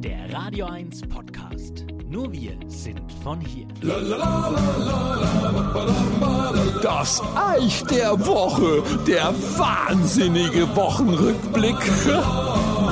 der Radio 1 Podcast. Nur wir sind von hier. Das Eich der Woche, der wahnsinnige Wochenrückblick.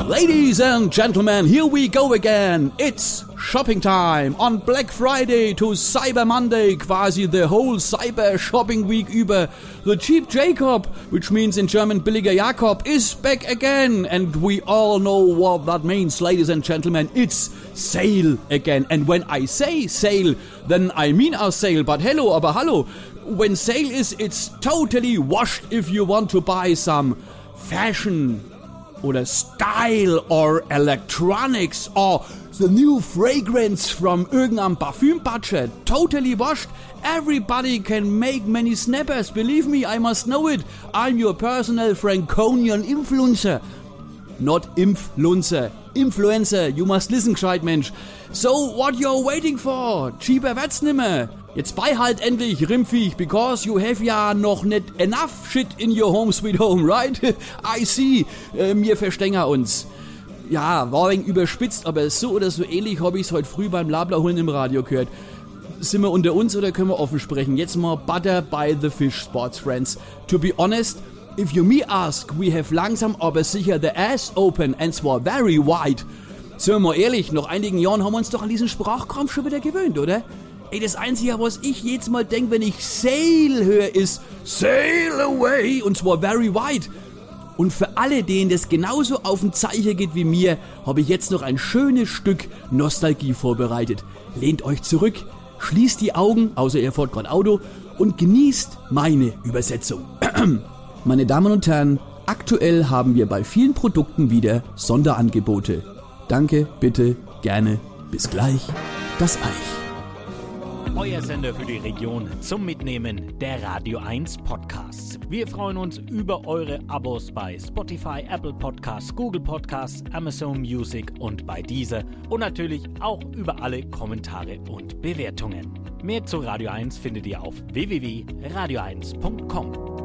Ladies and gentlemen, here we go again. It's shopping time on Black Friday to Cyber Monday, quasi the whole Cyber Shopping Week über. The cheap Jacob, which means in German billiger Jakob, is back again. And we all know what that means, ladies and gentlemen. It's sale again. And when I say sale, then I mean our sale. But hello, aber hallo. When sale is, it's totally washed if you want to buy some fashion oder Style or Electronics or the new fragrance from irgendeinem Parfüm-Budget. Totally washed. Everybody can make many snappers. Believe me, I must know it. I'm your personal Franconian influencer. Not influencer. Influencer. You must listen, gescheit Mensch. So, what you're waiting for? Cheaper wird's nimmer. Jetzt beihalt endlich, Rimpfiech, because you have ja noch nicht enough shit in your home sweet home, right? I see. Äh, wir verstänger uns. Ja, war ein überspitzt, aber so oder so ähnlich habe ich's heute früh beim Labla holen im Radio gehört. Sind wir unter uns oder können wir offen sprechen? Jetzt mal Butter by the Fish, Sports Friends. To be honest, if you me ask, we have langsam aber sicher the ass open and zwar very wide. Sind wir mal ehrlich, nach einigen Jahren haben wir uns doch an diesen Sprachkram schon wieder gewöhnt, oder? Ey, das Einzige, was ich jetzt mal denke, wenn ich Sail höre, ist Sail away und zwar very wide. Und für alle, denen das genauso auf den Zeichen geht wie mir, habe ich jetzt noch ein schönes Stück Nostalgie vorbereitet. Lehnt euch zurück, schließt die Augen, außer ihr fahrt gerade Auto, und genießt meine Übersetzung. Meine Damen und Herren, aktuell haben wir bei vielen Produkten wieder Sonderangebote. Danke, bitte, gerne, bis gleich, das Eich. Euer Sender für die Region zum Mitnehmen der Radio 1 Podcasts. Wir freuen uns über eure Abos bei Spotify, Apple Podcasts, Google Podcasts, Amazon Music und bei dieser und natürlich auch über alle Kommentare und Bewertungen. Mehr zu Radio 1 findet ihr auf www.radio1.com.